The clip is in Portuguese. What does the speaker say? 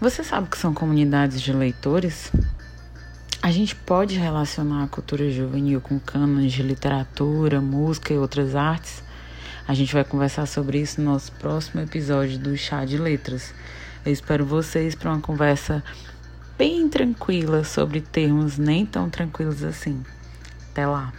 Você sabe que são comunidades de leitores? A gente pode relacionar a cultura juvenil com cânones de literatura, música e outras artes? A gente vai conversar sobre isso no nosso próximo episódio do Chá de Letras. Eu espero vocês para uma conversa bem tranquila sobre termos nem tão tranquilos assim. Até lá!